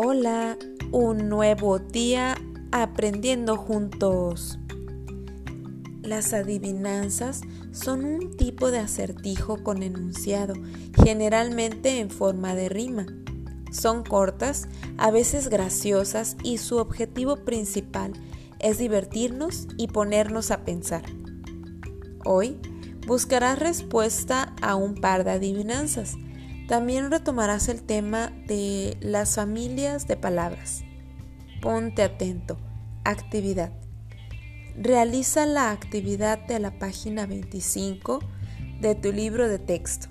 Hola, un nuevo día aprendiendo juntos. Las adivinanzas son un tipo de acertijo con enunciado, generalmente en forma de rima. Son cortas, a veces graciosas y su objetivo principal es divertirnos y ponernos a pensar. Hoy buscarás respuesta a un par de adivinanzas también retomarás el tema de las familias de palabras. Ponte atento. Actividad. Realiza la actividad de la página 25 de tu libro de texto.